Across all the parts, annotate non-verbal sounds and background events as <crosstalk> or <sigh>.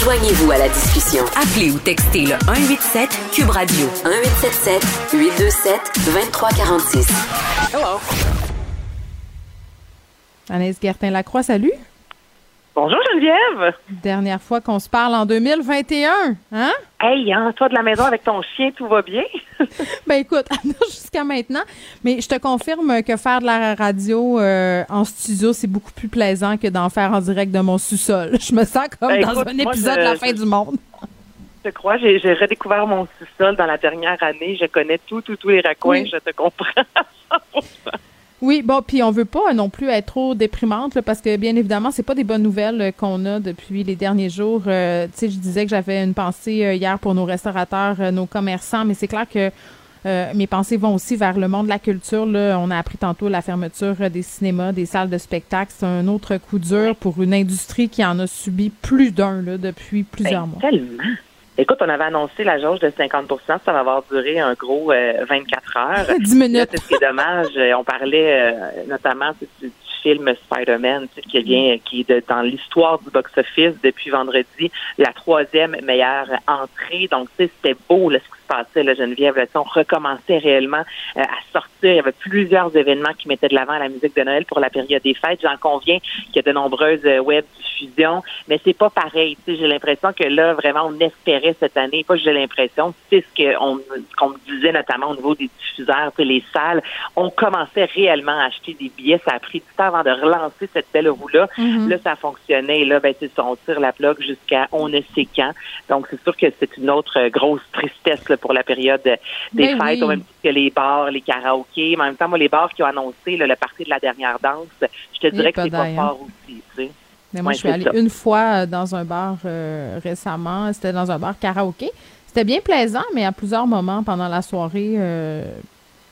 Joignez-vous à la discussion. Appelez ou textez le 187 Cube Radio 1877 827 2346. Hello. Anaïs Gertin-Lacroix, salut. Bonjour Geneviève. Dernière fois qu'on se parle en 2021, hein? Hey, hein, toi de la maison avec ton chien, tout va bien? <laughs> ben écoute, <laughs> jusqu'à maintenant, mais je te confirme que faire de la radio euh, en studio, c'est beaucoup plus plaisant que d'en faire en direct de mon sous-sol. <laughs> Je me sens comme Ben, dans écoute, un moi, épisode je- de la fin du monde. Je crois, j'ai j'ai redécouvert mon sous-sol dans la dernière année. Je connais tout, tout, tous les raccoins. Oui. Je te comprends. Oui, bon, puis on veut pas non plus être trop déprimante là, parce que bien évidemment, c'est pas des bonnes nouvelles euh, qu'on a depuis les derniers jours. Euh, tu sais, je disais que j'avais une pensée euh, hier pour nos restaurateurs, euh, nos commerçants, mais c'est clair que euh, mes pensées vont aussi vers le monde de la culture. Là. On a appris tantôt la fermeture des cinémas, des salles de spectacle. C'est un autre coup dur pour une industrie qui en a subi plus d'un là, depuis plusieurs Ben, mois. tellement. Écoute, on avait annoncé la jauge de 50% Ça va avoir duré un gros euh, 24 heures. <laughs> 10 minutes. C'est ce qui est dommage. euh, On parlait euh, notamment du, du film Spider-Man, tu sais, qui vient, qui est de- dans l'histoire du box-office depuis vendredi, la troisième meilleure entrée. Donc, tu sais, c'était beau là, ce passait, là, Geneviève. Là, on recommençait réellement euh, à sortir. Il y avait plusieurs événements qui mettaient de l'avant la musique de Noël pour la période des fêtes. J'en conviens qu'il y a de nombreuses euh, web diffusions, mais c'est pas pareil. J'ai l'impression que là, vraiment, on espérait cette année. Pas que j'ai l'impression, c'est ce qu'on qu'on me disait notamment au niveau des diffuseurs, les salles. On commençait réellement à acheter des billets. Ça a pris du temps avant de relancer cette belle roue-là. Mhm. Là, ça fonctionnait. Et là, ben, on tire la plug jusqu'à on ne sait quand. Donc, c'est sûr que c'est une autre euh, grosse tristesse là, pour la période des Ben fêtes, oui. au même titre que les bars, les karaokés. Mais en même temps, moi, les bars qui ont annoncé là, le parti de la dernière danse, je te Et dirais que c'est pas fort aussi. Tu sais. Mais moi, Ouais, je suis allée ça. une fois euh, dans un bar euh, récemment. C'était dans un bar karaoké. C'était bien plaisant, mais à plusieurs moments pendant la soirée, euh,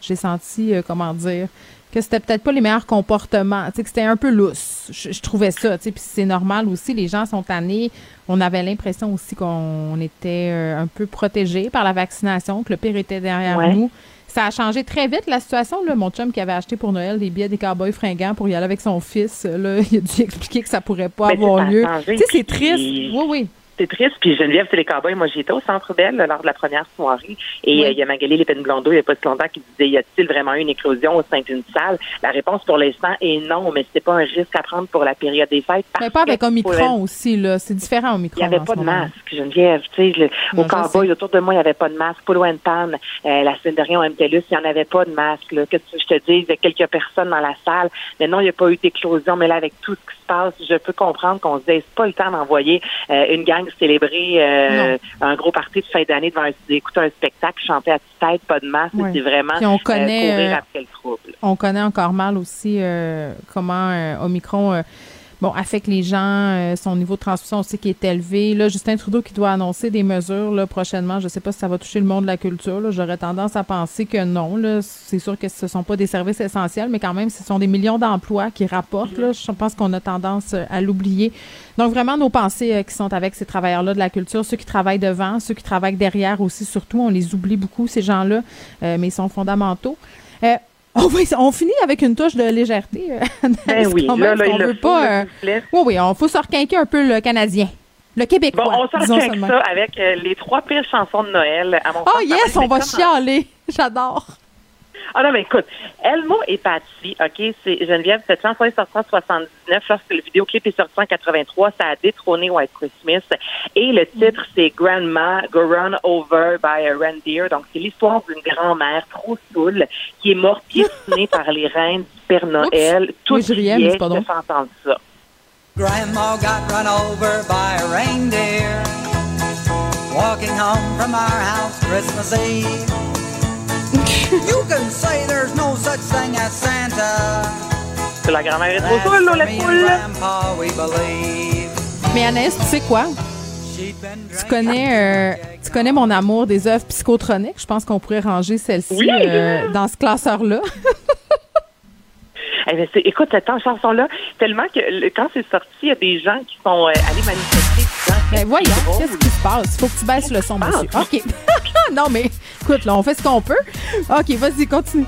j'ai senti, euh, comment dire, que c'était peut-être pas les meilleurs comportements. Tu sais, que c'était un peu lousse. Je, je trouvais ça. Tu sais, puis c'est normal aussi. Les gens sont tannés. On avait l'impression aussi qu'on était euh, un peu protégés par la vaccination, que le pire était derrière Ouais. nous. Ça a changé très vite la situation. Là. Mon chum qui avait acheté pour Noël des billets des cowboys fringants pour y aller avec son fils, là, <laughs> il a dû expliquer que ça pourrait pas avoir ça lieu. Tu sais, c'est triste. Oui, oui. C'est triste. Puis Geneviève, c'est les cowboys. Moi, j'étais au Centre Bell là, lors de la première soirée. Et Oui. euh, il y a Magali Lépine Blondeau, il n'y a pas si longtemps, qui disait, y a-t-il vraiment eu une éclosion au sein d'une salle? La réponse pour l'instant est non, mais c'était pas un risque à prendre pour la période des fêtes. Mais pas avec que Omicron aussi, là. C'est différent, Omicron. Il n'y avait pas de masque, Geneviève. Tu sais, au cowboy, autour de moi, il n'y avait pas de masque. Polo and Pan, euh, la semaine dernière, au MTLUS, il n'y en avait pas de masque. Là. Que je te dis? Il y a quelques personnes dans la salle. Mais non, il n'y a pas eu d'éclosion. Mais là, avec tout ce qui se passe, je peux comprendre qu'on se c'est pas le temps d'envoyer euh, une gang célébrer euh, un gros party de fin d'année devant un, écouter un spectacle, chanter à petite tête, pas de masque. Ouais. C'est vraiment Puis on euh, connaît, courir euh, après le trouble. On connaît encore mal aussi euh, comment euh, Omicron euh, bon, affecte les gens, euh, son niveau de transmission aussi qui est élevé. Là, Justin Trudeau qui doit annoncer des mesures là, prochainement. Je ne sais pas si ça va toucher le monde de la culture. J'aurais tendance à penser que non. C'est sûr que ce ne sont pas des services essentiels, mais quand même, ce sont des millions d'emplois qui rapportent. Là. Je pense qu'on a tendance euh, à l'oublier. Donc, vraiment, nos pensées euh, qui sont avec ces travailleurs-là de la culture, ceux qui travaillent devant, ceux qui travaillent derrière aussi, surtout, on les oublie beaucoup, ces gens-là, mais ils sont fondamentaux. On, va- on finit avec une touche de légèreté. euh, <laughs> Ben oui, là, là, il veut faut, pas, euh, oui, oui, on faut se requinquer un peu le Canadien. Le Québécois. Bon, on sort avec ça, avec euh, les trois pires chansons de Noël. À mon Oh sens, yes, on va chialer. <laughs> J'adore. Ah non, mais écoute, Elmo et Patsy, OK, c'est Geneviève, cette chanson est sortie en 79. Lorsque le vidéoclip est sorti en 83, ça a détrôné White Christmas. Et le titre, c'est Grandma Go Run Over by a Reindeer. Donc, c'est l'histoire d'une grand-mère trop saoule qui est morte piétinée <laughs> par les reines du Père Noël. Tout pas drôle. de s'entendre ça. Grandma got run over by a reindeer walking home from our house Christmas Eve. You can say there's no such thing as Santa. Que la grand-mère est trop la poule. We believe. Mais Anaïs, tu sais quoi? Tu connais, euh, tu connais mon amour des œuvres psychotroniques? Je pense qu'on pourrait ranger celle-ci Oui. euh, dans ce classeur-là. Eh bien, c'est- écoute, cette chanson-là, tellement que le- quand c'est sorti, il y a des gens qui sont euh, allés manifester. disant, Ben voyons, qu'est-ce qui se passe? Il faut que tu baisses le son, monsieur. OK. <laughs> non, mais écoute, là, on fait ce qu'on peut. OK, vas-y, continue.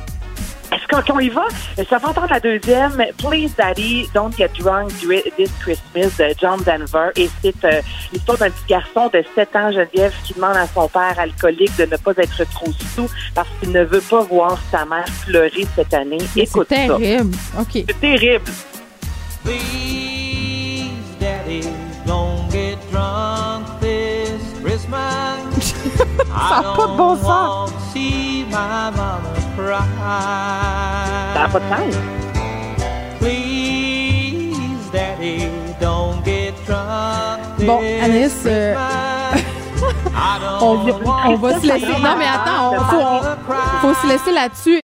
Est-ce qu'on y va? Ça va entendre la deuxième. Please Daddy, Don't Get Drunk This Christmas de John Denver. Et c'est euh, l'histoire d'un petit garçon de 7 ans, Geneviève, qui demande à son père alcoolique de ne pas être trop sous parce qu'il ne veut pas voir sa mère pleurer cette année. Écoute C'est ça. terrible. OK. C'est terrible. Please, Daddy, don't get drunk this Christmas. Ça n'a pas de bon sens. see my mama cry. Ça n'a pas de sens. Please, Daddy, don't get drunk Bon, this Anaïs, euh, on, <laughs> on va se laisser. Non, mais attends, il faut, on- faut se laisser là-dessus.